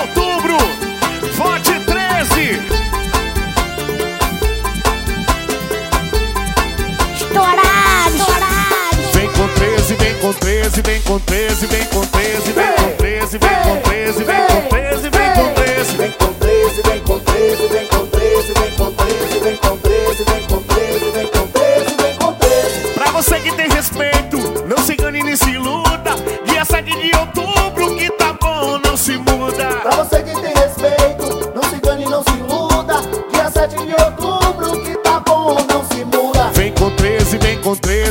outubro. Vote 13. Estourado, estourado. Vem com 13, vem com 13, vem com 13, vem com 13, vem com 13, vem com 13, vem com 13.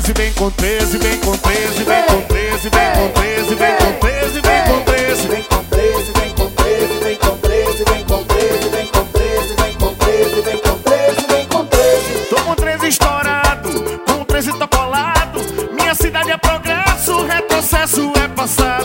13, vem com 13, vem com 13, vem com 13, vem com 13, vem com 13, vem com 13. Vem com 13, vem com 13, vem com 13, vem com 13, vem com 13, vem com 13, vem com 13, vem com 13. Tô com 13 estourado, com 13 tá colado. Minha cidade é progresso, retrocesso é passado.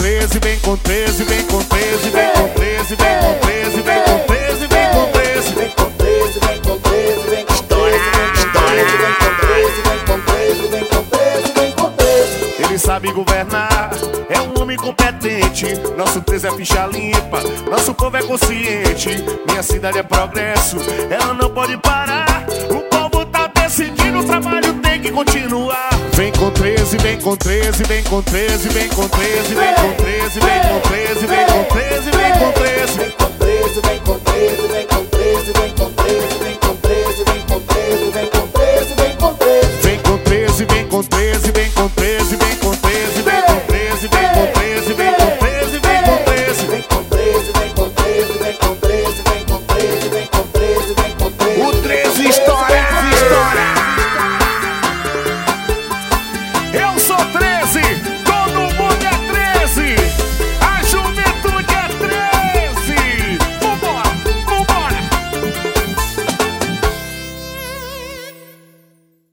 13, vem com 13, vem com 13, vem com 13, vem com 13, vem com 13, vem com 13, vem com 13. Vem com 13, vem com 13, vem com 13, vem com 13, vem com 13, vem com 13, vem com 13, vem com 13. Ele sabe governar, é um homem competente. Nosso 13 é ficha limpa, nosso povo é consciente. Minha cidade é progresso, ela não pode parar. O povo tá decidindo, o trabalho tem que continuar. Com 13, vem com 13, vem com 13, vem com 13, vem com 13, vem com 13,